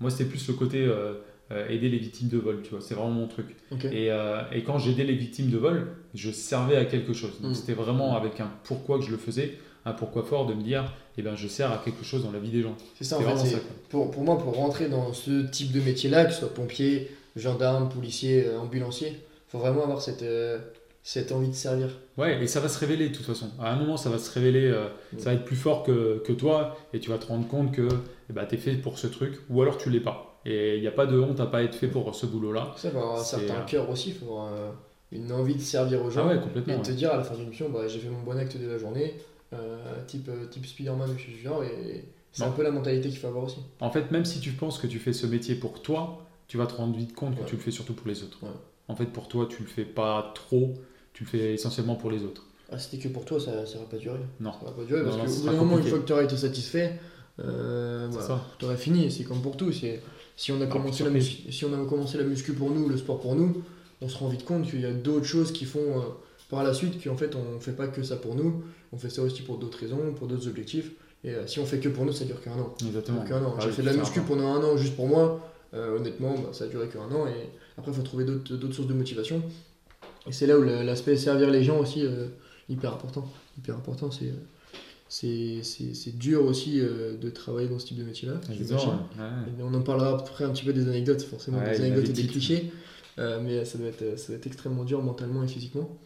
moi, c'était plus le côté euh, euh, aider les victimes de vol, tu vois. C'est vraiment mon truc. Et, euh, et quand j'aidais les victimes de vol, je servais à quelque chose. Donc Mm. c'était vraiment avec un pourquoi que je le faisais, un pourquoi fort de me dire, eh ben, je sers à quelque chose dans la vie des gens. C'est ça, en fait. ça. Pour, pour moi, pour rentrer dans ce type de métier-là, que ce soit pompier, gendarme, policier, euh, ambulancier, faut vraiment avoir cette, euh, cette envie de servir. Ouais, et ça va se révéler de toute façon. À un moment, ça va se révéler, euh, ça va être plus fort que, que toi, et tu vas te rendre compte que eh ben, tu es fait pour ce truc, ou alors tu l'es pas. Et il n'y a pas de honte à pas être fait pour ce boulot-là. Ça, faut avoir un certain cœur aussi, il faut avoir euh, une envie de servir aux gens. Ah ouais, Et complètement. te ouais. dire à la fin d'une mission, bah, j'ai fait mon bon acte de la journée, type, type Spider-Man ou je suis genre, et c'est un peu la mentalité qu'il faut avoir aussi. En fait, même si tu penses que tu fais ce métier pour toi, tu vas te rendre vite compte que Ouais. tu le fais surtout pour les autres. Ouais. En fait, pour toi, tu le fais pas trop, tu le fais essentiellement pour les autres. Ah, c'était que pour toi, ça ça va pas durer. Non. Ça va pas durer parce non, bout d'un moment, une fois que tu auras été satisfait, euh, voilà, tu aurais fini. C'est comme pour tout. c'est- Si on, a commencé la muscu, si on a commencé la muscu pour nous, le sport pour nous, on se rend vite compte qu'il y a d'autres choses qui font euh, par la suite qu'en fait on fait pas que ça pour nous, on fait ça aussi pour d'autres raisons, pour d'autres objectifs. Et euh, si on fait que pour nous, ça dure qu'un an. Exactement. Un an. Ah J'ai fait de la muscu pendant un an juste pour moi. Euh, honnêtement, bah, ça a duré qu'un an. Et après, il faut trouver d'autres sources de motivation. Et c'est là où l'aspect servir les gens aussi, euh, hyper important. Hyper important, c'est c'est- dur aussi euh, de travailler dans ce type de métier-là. Ouais. Et On en parlera après un petit peu des anecdotes, forcément, Ouais, des anecdotes et des clichés. Euh, mais ça doit, être, ça doit être extrêmement dur mentalement et physiquement.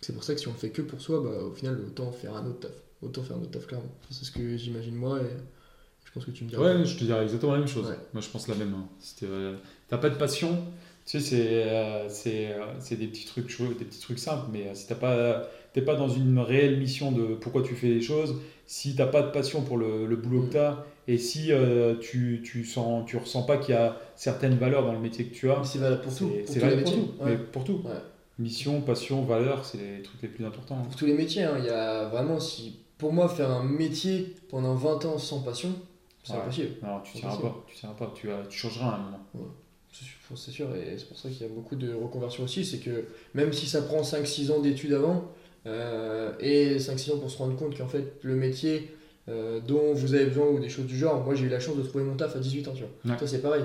C'est pour ça que si on le fait que pour soi, bah, au final, autant faire un autre taf. Autant faire un autre taf, clairement. C'est ce que j'imagine moi et je pense que tu me diras. Ouais, je te dirais exactement la même chose. Ouais. Moi, je pense la même. hein. Si t'es, euh, t'as pas de passion, tu sais, c'est, euh, euh, des petits trucs des petits trucs simples, mais si t'as pas, t'es pas dans une réelle mission de pourquoi tu fais les choses, si t'as pas de passion pour le, le boulot Mm. que t'as, et si euh, tu, tu sens, tu ressens pas qu'il y a certaines valeurs dans le métier que tu as, C'est valable pour tout. C'est tous les valable pour métiers. tout. Ouais. Mais pour tout. Ouais. Mission, passion, valeur, c'est les trucs les plus importants. hein. Pour tous les métiers, hein, il y a vraiment, si pour moi, faire un métier pendant 20 ans sans passion, c'est Ouais. impossible. Non, tu possible. pas, tu pas, tu, tu changeras à un moment. C'est sûr- C'est sûr, et c'est pour ça qu'il y a beaucoup de reconversions aussi. C'est que même si ça prend 5-6 ans d'études avant, euh, et 5-6 ans pour se rendre compte qu'en fait, le métier euh, dont vous avez besoin ou des choses du genre, moi j'ai eu la chance de trouver mon taf à 18 ans, tu vois. Ouais. Toi, c'est pareil.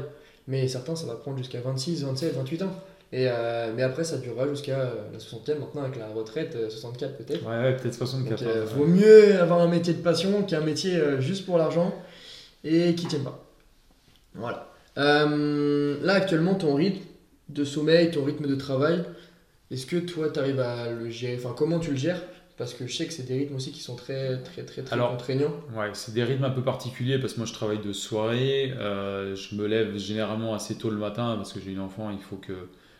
Mais certains, ça va prendre jusqu'à 26, 27, 28 ans. Et, euh, mais après, ça durera jusqu'à euh, la soixantaine, maintenant avec la retraite, euh, 64 peut-être. Ouais, ouais, peut-être 64. Donc, ouais. vaut mieux avoir un métier de passion qu'un métier juste pour l'argent et qui tienne pas. Voilà. Euh, là, actuellement, ton rythme de sommeil, ton rythme de travail, est-ce que toi, tu arrives à le gérer? Enfin, comment tu le gères? Parce que je sais que c'est des rythmes aussi qui sont très, très, très, très Alors, contraignants. Ouais, c'est des rythmes un peu particuliers parce que moi je travaille de soirée, euh, je me lève généralement assez tôt le matin parce que j'ai une enfant, il faut que,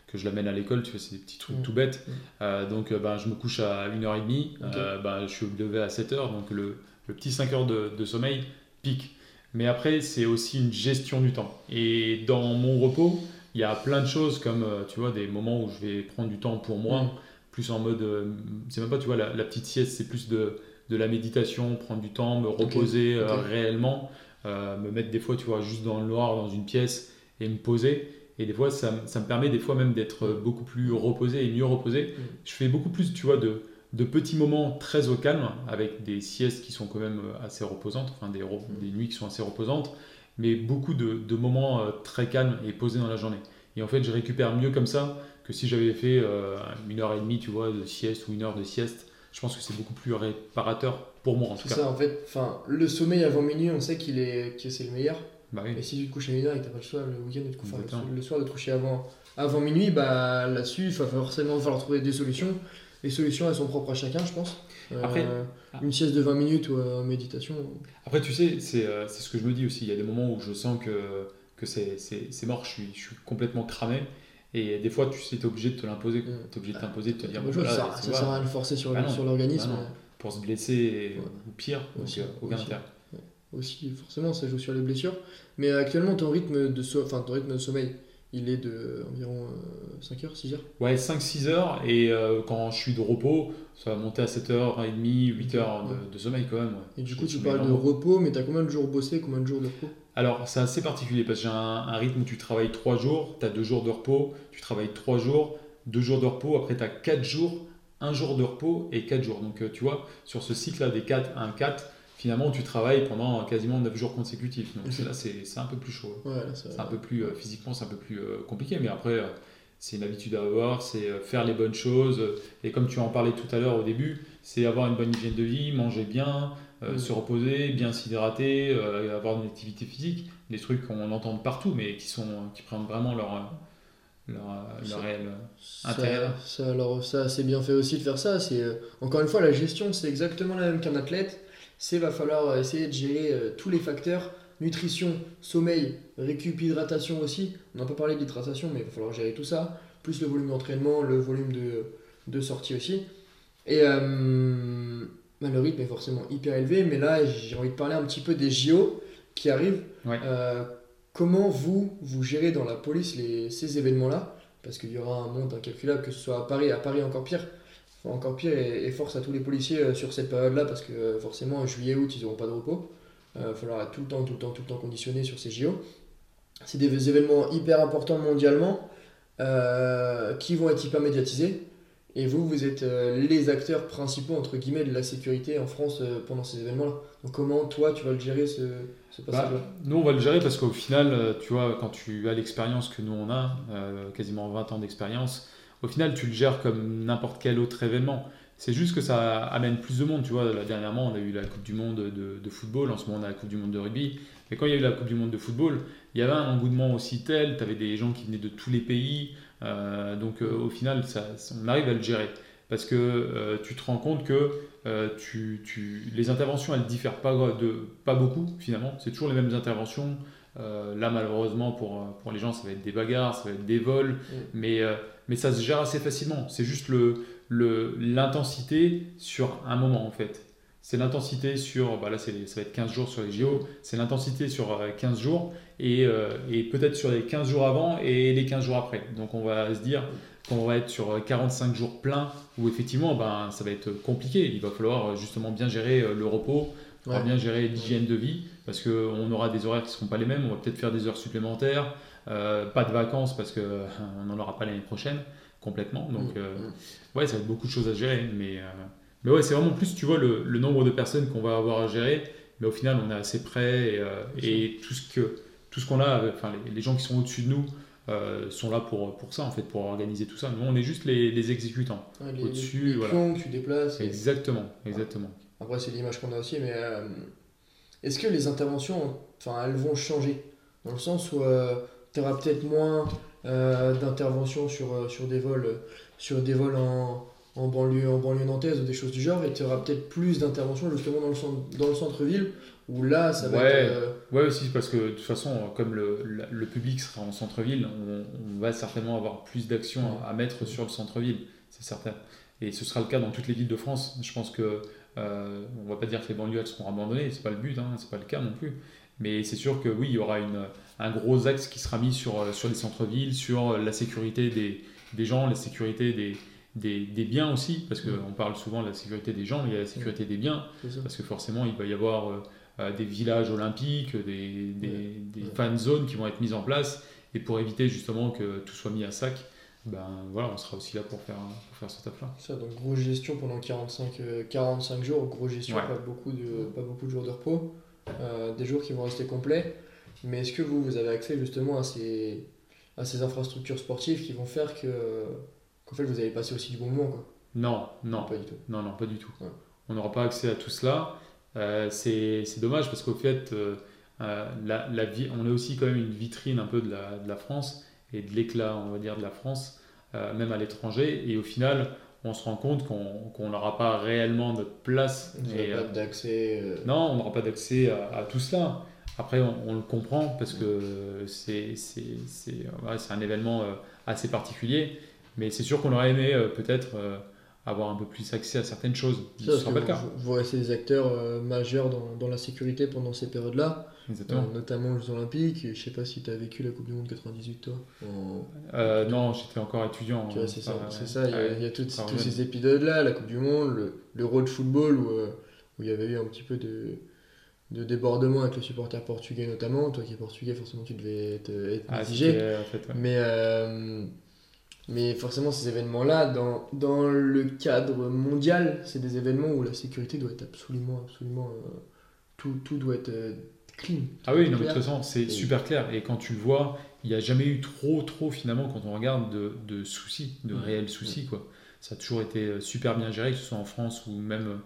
que je l'amène à l'école, tu vois, c'est des petits trucs Mm. tout bêtes. Mm. Euh, donc ben, je me couche à 1h30, Ok. euh, ben, je suis levé à 7h, donc le, le petit 5 heures de, de sommeil pique. Mais après, c'est aussi une gestion du temps. Et dans mon repos, il y a plein de choses comme, euh, tu vois, des moments où je vais prendre du temps pour moi, Mm. plus en mode, euh, c'est même pas, tu vois, la, la petite sieste, c'est plus de, de la méditation, prendre du temps, me reposer euh, réellement, euh, me mettre des fois, tu vois, juste dans le noir, dans une pièce et me poser. Et des fois, ça, me- ça me permet des fois même d'être beaucoup plus reposé et mieux reposé. Mm. Je fais beaucoup plus, tu vois, de, de petits moments très au calme, avec des siestes qui sont quand même euh, assez reposantes, enfin des, des nuits qui sont assez reposantes, mais beaucoup de, de moments euh, très calmes et posés dans la journée. Et en fait, je récupère mieux comme ça que si j'avais fait euh, une heure et demie, tu vois, de sieste ou une heure de sieste. Je pense que c'est beaucoup plus réparateur pour moi, en tout C'est cas. ça, en fait. Enfin, le sommeil avant minuit, on sait qu'il est, que c'est le meilleur. Bah oui. Et si tu te couches à 1h et que t'as pas le choix le week-end, de te cou- enfin, Exactement. le, le soir de te coucher avant, avant minuit, bah là-dessus, il va forcément falloir trouver des solutions. Les solutions, elles sont propres à chacun, je pense. Euh, Après- une sieste de 20 minutes ou euh, en méditation. Après, tu sais, c'est euh, c'est ce que je me dis aussi. Il y a des moments où je sens que, que c'est c'est- c'est mort, je suis, je suis complètement cramé. Et des fois, tu sais, tu es obligé de te l'imposer. Mm. Tu es obligé de t'imposer, de te dire, Bonne bon, voilà, ça, sert à rien de forcer sur, Bah sur l'organisme. Bah non. pour se blesser et- Ouais. ou pire, donc Aussi, euh, aucun aussi. intérêt. aussi, forcément, ça joue sur les blessures. Mais actuellement, ton rythme de, so- enfin, ton rythme de sommeil, il est de euh, environ 5 heures, 6 heures Ouais, 5-6 heures, et euh, quand je suis de repos, ça va monter à 7h30, 8h Ouais. de, de sommeil quand même. ouais. Et du coup, tu parles de repos, mais t'as combien de jours bossés, combien de jours de repos? Alors, c'est assez particulier parce que j'ai un, un rythme où tu travailles 3 jours, tu as 2 jours de repos, tu travailles 3 jours, 2 jours de repos, après tu as 4 jours, 1 jour de repos et 4 jours. Donc, euh, tu vois, sur ce cycle-là des 4, 1, 4, finalement, tu travailles pendant quasiment 9 jours consécutifs. Donc, là, c'est un peu plus chaud. Ouais. C'est un peu plus, euh, physiquement, c'est un peu plus euh, compliqué, mais après, euh, c'est une habitude à avoir, c'est faire les bonnes choses. et comme tu en parlais tout à l'heure au début, c'est avoir une bonne hygiène de vie, manger bien, se reposer, bien s'hydrater, avoir une activité physique, des trucs qu'on entend partout, mais qui, sont, qui prennent vraiment leur, leur, réel. Intérêt. ça, alors ça c'est bien fait aussi de faire ça. C'est encore une fois la gestion, c'est exactement la même qu'un athlète. C'est va falloir euh, essayer de gérer euh, tous les facteurs nutrition, sommeil, récup, hydratation aussi. On n'a pas parlé d'hydratation, mais il va falloir gérer tout ça. Plus le volume d'entraînement, le volume de, de sortie aussi. Et euh, bah, le rythme est forcément hyper élevé. Mais là, j'ai envie de parler un petit peu des JO qui arrivent. Ouais. Euh, comment vous, vous gérez dans la police les, ces événements-là? Parce qu'il y aura un monde incalculable, que ce soit à Paris, à Paris encore pire. Encore pire, et, et force à tous les policiers euh, sur cette période-là, parce que euh, forcément, juillet, août, ils n'auront pas de repos. Il va falloir être tout le temps, tout le temps, tout le temps conditionné sur ces JO. C'est des événements hyper importants mondialement, euh, qui vont être hyper médiatisés. Et vous, vous êtes euh, les acteurs principaux, entre guillemets, de la sécurité en France euh, pendant ces événements-là. Donc comment, toi, tu vas le gérer, ce, ce Bah, passage-là? nous, on va le gérer parce qu'au final, euh, tu vois, quand tu as l'expérience que nous on a, euh, quasiment 20 ans d'expérience, au final, tu le gères comme n'importe quel autre événement. C'est juste que ça amène plus de monde. Tu vois, dernièrement, on a eu la Coupe du Monde de, de football, en ce moment, on a la Coupe du Monde de rugby. Mais quand il y a eu la Coupe du Monde de football, il y avait un engouement aussi tel, tu avais des gens qui venaient de tous les pays. euh, donc, euh, au final, ça, on arrive à le gérer. Parce que euh, tu te rends compte que tu, tu- les interventions, elles diffèrent pas, de, pas beaucoup, finalement. C'est toujours les mêmes interventions. Là, malheureusement, pour, pour les gens, ça va être des bagarres, ça va être des vols, mais, euh, mais ça se gère assez facilement. C'est juste le, le, l'intensité sur un moment, en fait. C'est l'intensité sur, bah là, ça va être 15 jours sur les JO, c'est l'intensité sur euh, 15 jours et, euh, et peut-être sur les 15 jours avant et les 15 jours après. Donc, on va se dire qu'on va être sur 45 jours pleins où effectivement, ben, ça va être compliqué. Il va falloir euh, justement bien gérer euh, le repos, Ouais. bien gérer l'hygiène de vie parce qu'on aura des horaires qui ne seront pas les mêmes. On va peut-être faire des heures supplémentaires, euh, pas de vacances parce qu'on n'en aura pas l'année prochaine complètement. Donc, Mm, euh, mm. ouais, ça va être beaucoup de choses à gérer. Mais, euh, mais ouais, c'est vraiment plus, tu vois, le, le nombre de personnes qu'on va avoir à gérer. Mais au final, on est assez près et, euh, et tout ce que tout ce qu'on a, euh, enfin les, les gens qui sont au-dessus de nous euh, sont là pour, pour ça en fait, pour organiser tout ça. Nous, on est juste les, les exécutants. Ouais, les, Au-dessus, les voilà. pions que tu déplaces. et- Exactement, exactement. Après, c'est l'image qu'on a aussi, mais euh, est-ce que les interventions, enfin, elles vont changer? Dans le sens où tu auras peut-être moins euh, d'interventions sur, euh, sur des vols, euh, sur des vols en, en, banlieue, en banlieue nantaise ou des choses du genre, et tu auras peut-être plus d'interventions justement dans le, centre, dans le centre-ville, où là, ça va Ouais. être. euh, Ouais, aussi parce que de toute façon, comme le, le- le public sera en centre-ville, on, on va certainement avoir plus d'actions à, à mettre sur le centre-ville, c'est certain. Et ce sera le cas dans toutes les villes de France. Je pense que euh, on va pas dire que les banlieues elles seront abandonnées, c'est pas le but, hein, c'est pas le cas non plus. Mais c'est sûr que oui, il y aura une, un gros axe qui sera mis sur, euh, sur les centres-villes, sur la sécurité des, des gens, la sécurité des, des, des biens aussi, parce qu'on parle souvent de la sécurité des gens, mais il y a la sécurité des biens. Parce que forcément, il va y avoir euh, euh, des villages olympiques, des, des, fan zones qui vont être mises en place. Et pour éviter justement que tout soit mis à sac, ben voilà, on sera aussi là pour faire, pour faire ce taf-là. Ça, donc grosse gestion pendant 45, euh, 45 jours, grosse gestion, Ouais. pas, beaucoup de, pas beaucoup de jours de repos, euh, des jours qui vont rester complets. Mais est-ce que vous, vous avez accès justement à ces, à ces infrastructures sportives qui vont faire que qu'en fait vous allez passer aussi du bon moment quoi? Non, non, Pas du tout. non, non, pas du tout. Ouais. On n'aura pas accès à tout cela. Euh, c'est dommage parce qu'au fait, euh, la, la vie, on est aussi quand même une vitrine un peu de la, de la France et de l'éclat, on va dire, de la France, même à l'étranger. Et au final, on se rend compte qu'on n'aura pas réellement notre place. Et, pas d'accès. Non, on n'aura pas d'accès à, tout cela. Après, on, le comprend parce que c'est un événement assez particulier. Mais c'est sûr qu'on aurait aimé peut-être avoir un peu plus accès à certaines choses. Ce sera pas le cas. Vous, restez des acteurs euh, majeurs dans, dans, la sécurité pendant ces périodes-là, euh, notamment les Olympiques. Je sais pas si tu as vécu la Coupe du Monde 98, toi euh, Non, j'étais encore étudiant. c'est ça, ça, il y a, tous ces épisodes-là, la Coupe du Monde, le, le de football, où, où il y avait eu un petit peu de, de débordement avec les supporters portugais notamment. Toi qui es portugais, forcément, tu devais être, être ah, Mais mais forcément, ces événements-là, dans, dans, le cadre mondial, c'est des événements où la sécurité doit être absolument, absolument. Euh, tout, tout, doit être euh, clean. Ah oui, non, mais de toute façon, c'est super clair. Et quand tu le vois, il n'y a jamais eu trop, trop, finalement, quand on regarde, de, de soucis, de réels soucis, quoi. Ça a toujours été euh, super bien géré, que ce soit en France ou même,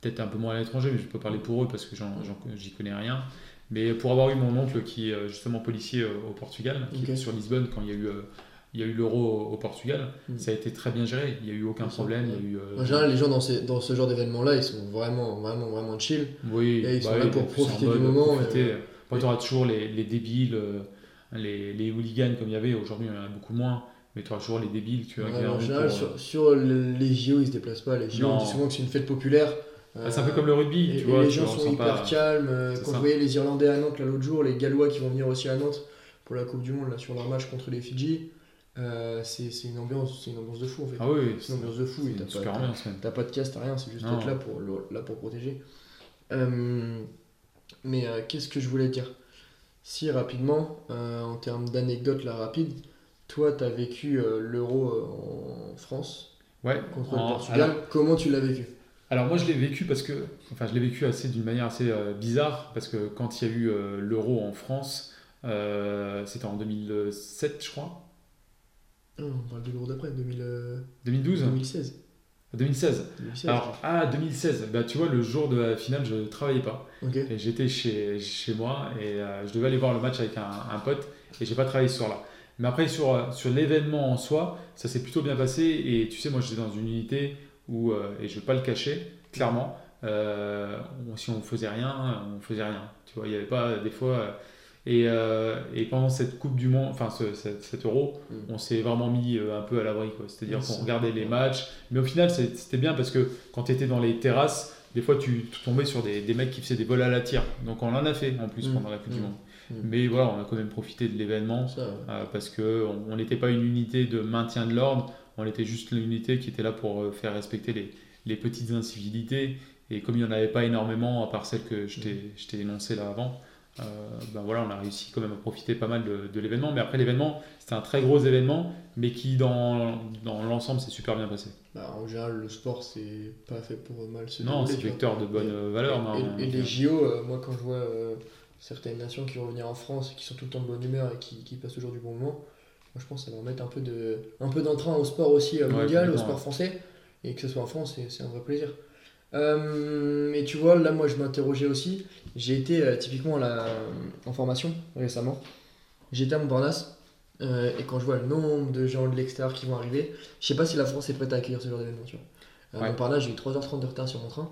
peut-être un peu moins à l'étranger, mais je peux parler pour eux parce que j'y connais rien. Mais pour avoir eu mon oncle qui est justement policier au Portugal, qui est sur Lisbonne quand il y a eu il y a eu l'euro au, Portugal, mm. ça a été très bien géré, il n'y a eu aucun problème. Il y a eu, euh, En général, les gens dans, ces, dans ce genre d'événement-là, ils sont vraiment, vraiment, vraiment chill. Oui, et ils bah sont là pour profiter du moment. Profiter. tu auras toujours les, les débiles, euh, les, les, hooligans comme il y avait, aujourd'hui il y en a beaucoup moins. Mais tu auras toujours les débiles. Tu vois, en général, sur, sur, les JO, ils se déplacent pas. Les JO, on dit souvent que c'est une fête populaire. Ah, c'est un peu comme le rugby, et, tu vois. les gens sont hyper calmes. Quand vous voyez les Irlandais à Nantes l'autre jour, les Gallois qui vont venir aussi à Nantes pour la Coupe du Monde là, sur leur match contre les Fidji, euh, c'est une ambiance une ambiance de fou en fait ah oui, c'est une ambiance de fou t'as pas, pas, de casse t'as rien c'est juste être là pour là pour protéger euh, mais euh, qu'est-ce que je voulais dire? Si rapidement en termes d'anecdotes là rapide toi t'as vécu l'euro en France ouais, contre le Portugal comment tu l'as vécu? Alors moi je l'ai vécu parce que enfin je l'ai vécu assez d'une manière assez bizarre parce que quand il y a eu l'euro en France c'était en 2007 je crois on parle de l'euro d'après, 2012 2016. 2016. Alors, ah, 2016. Bah, tu vois, le jour de la finale, je ne travaillais pas. Et j'étais chez, chez moi et euh, je devais aller voir le match avec un, un pote et j'ai pas travaillé ce soir-là. Mais après, sur, euh, sur l'événement en soi, ça s'est plutôt bien passé. Et tu sais, moi, j'étais dans une unité où, euh, et je ne vais pas le cacher, clairement, si on faisait rien, on faisait rien. Tu vois, il n'y avait pas, des fois, et, euh, et, pendant cette Coupe du Monde, enfin ce, cet, Euro, mm. on s'est vraiment mis euh, un peu à l'abri. C'est-à-dire qu'on regardait les matchs. Mais au final, c'était bien parce que quand tu étais dans les terrasses, des fois tu tombais sur des, des, mecs qui faisaient des vols à la tire. Donc on en a fait en plus mm. pendant la Coupe du mm. Monde. Mais voilà, on a quand même profité de l'événement euh, parce qu'on n'était pas une unité de maintien de l'ordre, on était juste l'unité qui était là pour faire respecter les, les petites incivilités. Et comme il n'y en avait pas énormément, à part celles que je t'ai énoncées là avant, euh, ben voilà, on a réussi quand même à profiter pas mal de, l'événement. Mais après, l'événement, c'était un très gros événement, mais qui, dans, dans l'ensemble, s'est super bien passé. Bah, en général, le sport, c'est pas fait pour mal se Non, c'est vecteur de bonne valeur. Et, les JO, euh, moi, quand je vois euh, certaines nations qui vont venir en France et qui sont tout le temps de bonne humeur et qui, qui passent toujours du bon moment, moi, je pense que ça va remettre un peu, de, un peu d'entrain au sport aussi mondial, au sport français. Et que ce soit en France, c'est un vrai plaisir. Euh, et tu vois, là, moi, je m'interrogeais aussi. J'ai été euh, typiquement la, en formation récemment. J'étais à Montparnasse. Euh, et quand je vois le nombre de gens de l'extérieur qui vont arriver, je sais pas si la France est prête à accueillir ce genre d'événement. À Montparnasse, j'ai eu 3h30 de retard sur mon train.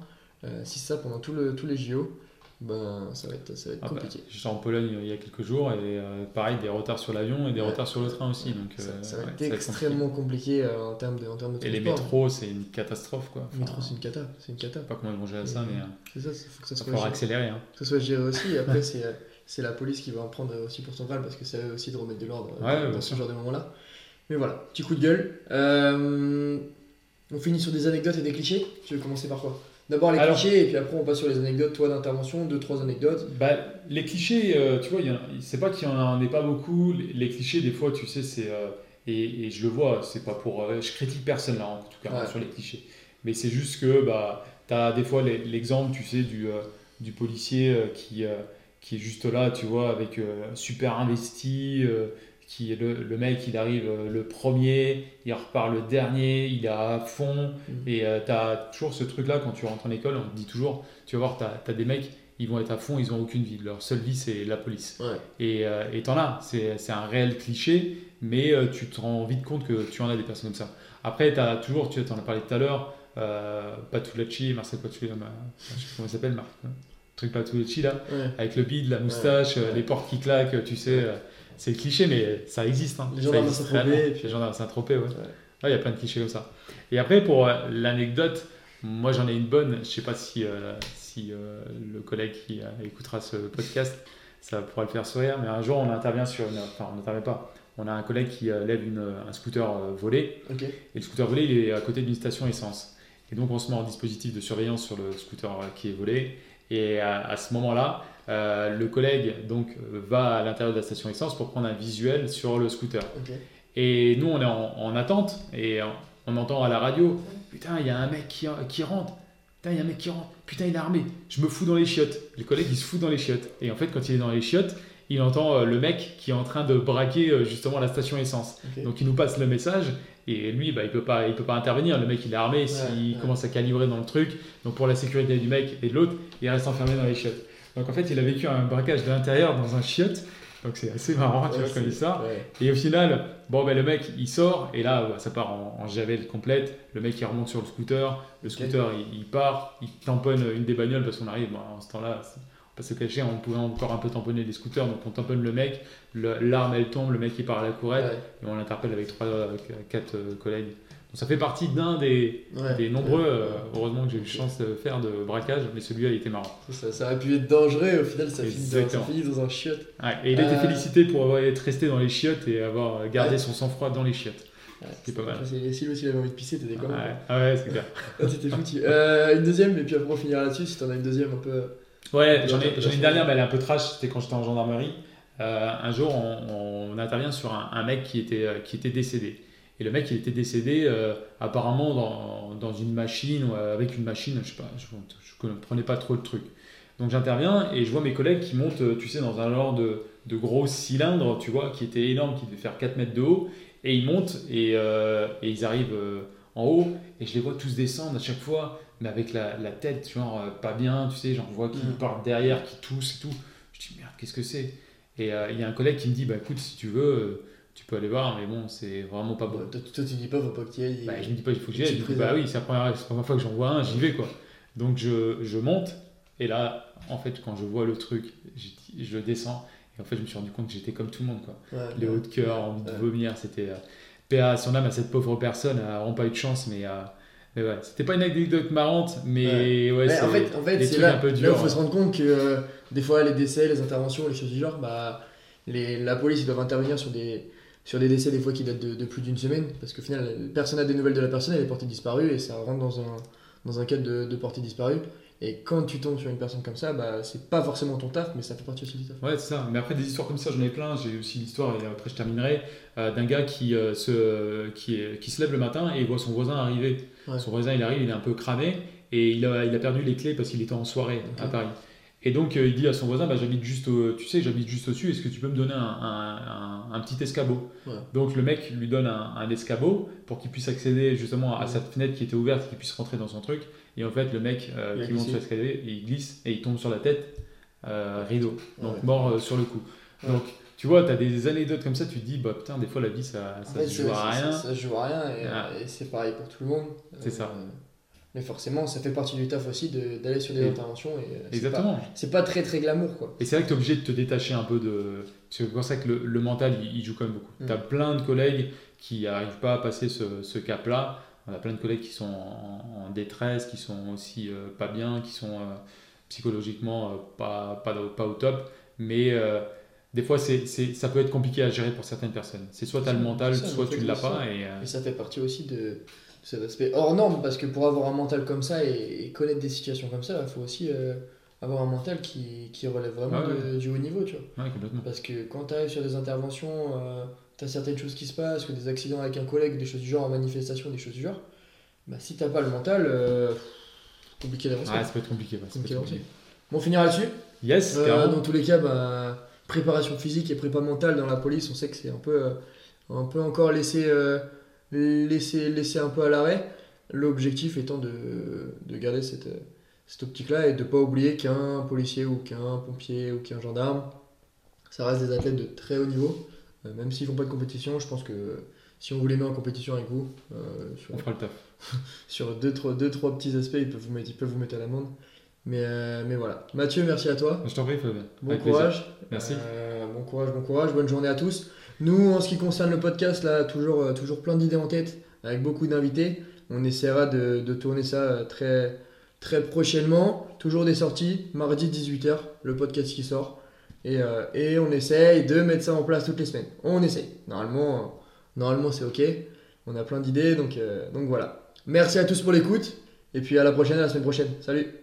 si c'est ça pendant tout le, tous les JO, ben, ça va être, ça va être ah bah, compliqué. J'étais en Pologne il y a quelques jours et euh, pareil, des retards sur l'avion et des retards sur le train aussi. Donc, ça, va être extrêmement compliqué, euh, en, termes de, en termes de Et les métros, c'est une catastrophe. Quoi. les métros, c'est une cata. C'est une cata. pas comment ils vont gérer ça, mais. C'est ça, faut que ça soit. accélérer. Hein. Que ça soit géré aussi. après, c'est, c'est la police qui va en prendre aussi pour son rôle parce que c'est aussi de remettre de l'ordre euh, dans ce genre de moments-là. Mais voilà, petit coup de gueule. on finit sur des anecdotes et des clichés. Tu veux commencer par quoi? D'abord les clichés et puis après on passe sur les anecdotes, toi d'intervention, deux, trois anecdotes. Bah, les clichés, euh, tu vois, c'est pas qu'il y en ait pas beaucoup. Les, clichés, des fois, tu sais, c'est. Euh, et, et, je le vois, c'est pas pour. Euh, je critique personne là, en tout cas, sur les clichés. Mais c'est juste que bah, tu as des fois l'exemple, tu sais, du, du policier qui, qui est juste là, tu vois, avec super investi qui le, le, mec il arrive euh, le premier, il repart le dernier, il est à fond. Mm. Et euh, tu as toujours ce truc là quand tu rentres en école, on te dit toujours, tu vas voir, tu as, des mecs, ils vont être à fond, ils ont aucune vie. Leur seule vie, c'est la police. Ouais. Et euh, t'en as, c'est un réel cliché, mais euh, tu te rends vite compte que tu en as des personnes comme ça. Après, tu as toujours, tu en as parlé tout à l'heure, euh, Patulacci, Marcel Patulacci, je sais pas comment il s'appelle, Marc. hein. Truc Patulacci là, Ouais. avec le bide, la moustache, Ouais. les portes qui claquent, tu sais. C'est cliché, mais ça existe. Hein. Les gendarmes à Saint-Tropez, Les gendarmes à Saint-Tropez, ouais. Il y a plein de clichés comme ça. Et après, pour euh, l'anecdote, moi j'en ai une bonne. Je sais pas si, euh, si euh, le collègue qui écoutera ce podcast, ça pourra le faire sourire. Mais un jour, on intervient sur une. Enfin, on n'intervient pas. On a un collègue qui lève une- un scooter volé. Ok. Et le scooter volé, il est à côté d'une station essence. Et donc, on se met en dispositif de surveillance sur le scooter qui est volé. Et à, à ce moment-là, euh, le collègue donc, va à l'intérieur de la station essence pour prendre un visuel sur le scooter. Et nous, on est en, en attente et on, on entend à la radio Putain, il y a un mec qui, qui rentre. Putain, il y a un mec qui rentre. Putain, il est armé. Je me fous dans les chiottes. Le collègue, il se fout dans les chiottes. Et en fait, quand il est dans les chiottes, il entend euh, le mec qui est en train de braquer euh, justement la station essence. Donc, il nous passe le message et lui, bah, il peut pas, il peut pas intervenir. Le mec, il est armé. S'il ouais. commence à calibrer dans le truc, donc pour la sécurité du mec et de l'autre, il reste enfermé dans les chiottes. Donc, en fait, il a vécu un braquage de l'intérieur dans un chiotte. Donc, c'est assez marrant, tu Ouais, vois, comme histoire. ouais. Et au final, bon, ben, le mec, il sort, et là, ça part en, en javel complète. Le mec, il remonte sur le scooter. Le scooter, il, il part, il tamponne une des bagnoles parce qu'on arrive, en ce temps-là, pas se cacher, on pouvait encore un peu tamponner les scooters, donc on tamponne le mec, l'arme, elle tombe, le mec, il part à la courette, Ouais. et on l'interpelle avec trois, avec quatre euh, collègues. Donc ça fait partie d'un des, Ouais. des nombreux, euh, Ouais. heureusement que j'ai eu chance de faire de braquage, mais celui-là, il était marrant. Ça, ça aurait pu être dangereux au final ça finit, dans, un chiotte. Ouais, et il a été Euh, félicité pour avoir- être resté dans les chiottes et avoir gardé Ouais. son sang-froid dans les chiottes. Ouais, C'est pas mal. Si lui aussi avait envie de pisser, t'étais Ouais, comment ah ouais, c'est clair. Ah, T'étais foutu. Euh, une deuxième, et puis après on finira là-dessus si t'en as une deuxième un peu. Ouais, j'en ai, une dernière, mais elle est un peu trash. C'était quand j'étais en gendarmerie. Euh, un jour, on, on intervient sur un, un mec qui était, euh, qui était décédé. Et le mec, il était décédé euh, apparemment dans, dans une machine, ou avec une machine, je sais pas, je ne comprenais pas trop le truc. Donc j'interviens et je vois mes collègues qui montent, tu sais, dans un genre de, de gros cylindre, tu vois, qui était énorme, qui devait faire 4 mètres de haut. Et ils montent et, euh, et ils arrivent en haut et je les vois tous descendre à chaque fois, mais avec la, la tête, genre euh, pas bien, tu sais, j'en vois qui Mhm. partent derrière, qui toussent et tout. Je dis merde, qu'est-ce que c'est? Et euh, il y a un collègue qui me dit, bah écoute, si tu veux, euh, tu peux aller voir, mais bon, c'est vraiment pas bon. Bon, toi, toi, tu dis pas, faut pas que tu ailles. Bah, je me dis pas, il faut que j'y aille. Je me dis, préserves. bah oui, c'est la première, c'est la première fois que j'en vois un, j'y vais quoi. Donc je, je monte, et là, en fait, quand je vois le truc, je descends, et en fait, je me suis rendu compte que j'étais comme tout le monde quoi. Ouais, Les hauts de cœur, envie de Ouais. vomir, c'était. Euh, PA à son âme à cette pauvre personne, elle a vraiment pas eu de chance, mais. mais ouais, c'était pas une anecdote marrante, mais ouais, Ouais, c'est en fait, en fait des c'est là, un peu là où durs. il faut se rendre compte que euh, des fois, les décès, les interventions, les choses du genre, bah, les, la police ils doivent intervenir sur des, sur des décès des fois qui datent de, de plus d'une semaine, parce qu'au final, personne n'a des nouvelles de la personne, elle est portée disparue et ça rentre dans un, dans un cadre de, de portée disparue. Et quand tu tombes sur une personne comme ça, bah, c'est pas forcément ton taf, mais ça fait partie aussi du taf. Ouais, c'est ça. Mais après, des histoires comme ça, j'en ai plein. J'ai aussi l'histoire, et après je terminerai, euh, d'un gars qui, euh, se, qui, qui se lève le matin et voit son voisin arriver. Ouais. Son voisin, il arrive, il est un peu cramé et il a, il a perdu les clés parce qu'il était en soirée à Paris. Et donc, euh, il dit à son voisin, bah, j'habite juste au, tu sais, j'habite juste au-dessus, est-ce que tu peux me donner un, un- un- un petit escabeau Ouais. Donc, le mec lui donne un, escabeau pour qu'il puisse accéder justement à Ouais. cette fenêtre qui était ouverte, qu'il puisse rentrer dans son truc. Et en fait, le mec euh, qui monte sur l'escalier, il glisse et il tombe sur la tête, euh, rideau. Donc, Ouais. mort euh, sur le coup. Donc, tu vois, tu as des anecdotes comme ça, tu te dis, bah putain, des fois la vie ça, En ça fait, se c'est- joue à rien. Ça, se joue à rien et, et c'est pareil pour tout le monde. C'est ça. Mais forcément, ça fait partie du taf aussi de- d'aller sur des Et- interventions et euh, c'est Exactement. pas- c'est pas très très glamour quoi. Et c'est vrai que tu es obligé de te détacher un peu de. C'est pour ça que le, le mental, il, il joue quand même beaucoup. Mm. Tu as plein de collègues qui n'arrivent pas à passer ce, ce cap-là. On a plein de collègues qui sont en, en détresse, qui sont aussi euh, pas bien, qui sont euh, psychologiquement euh, pas, pas, pas au top. Mais des fois, c'est ça peut être compliqué à gérer pour certaines personnes. C'est soit tu as le mental, ça, soit tu l'as c'est ça. pas. Et, Et ça fait partie aussi de, de cet aspect hors norme parce que pour avoir un mental comme ça et, et connaître des situations comme ça, il faut aussi euh, avoir un mental qui, qui relève vraiment Ah ouais. de- du haut niveau, tu vois. ouais, complètement. Parce que quand tu arrives sur des interventions, tu as certaines choses qui se passent, que des accidents avec un collègue, des choses du genre, en manifestation, des choses du genre, bah, si t'as pas le mental, euh, compliqué d'avancer. Ouais, ça peut être compliqué. ouais, ça peut Compliqué être d'avancer. compliqué. Bon, on finira là-dessus. Yes, Euh, dans tous les cas, bah, préparation physique et prépa mentale dans la police, on sait que c'est un peu, euh, un peu encore laissé, laissé, laissé un peu à l'arrêt. L'objectif étant de, de garder cette, cette optique-là et de ne pas oublier qu'un policier ou qu'un pompier ou qu'un gendarme, ça reste des athlètes de très haut niveau. Euh, même s'ils font pas de compétition, je pense que si on vous les met en compétition avec vous, euh, sur, On fera le taf. sur deux, trois, deux, trois petits aspects, ils peuvent vous mettre, ils peuvent vous mettre à l'amende. Mais, euh, mais voilà. Mathieu, merci à toi. Je t'en prie, Fabien. Bon Avec plaisir. courage. Merci. Bon courage, bon courage. Bonne journée à tous. Nous, en ce qui concerne le podcast, là, toujours, euh, toujours plein d'idées en tête, avec beaucoup d'invités. On essaiera de, tourner ça euh, très, prochainement. Toujours des sorties, mardi 18h, le podcast qui sort. Et, euh, et on essaye de mettre ça en place toutes les semaines. On essaye. Normalement, normalement c'est ok. On a plein d'idées, donc, donc voilà. Merci à tous pour l'écoute. Et puis à la prochaine, à la semaine prochaine. Salut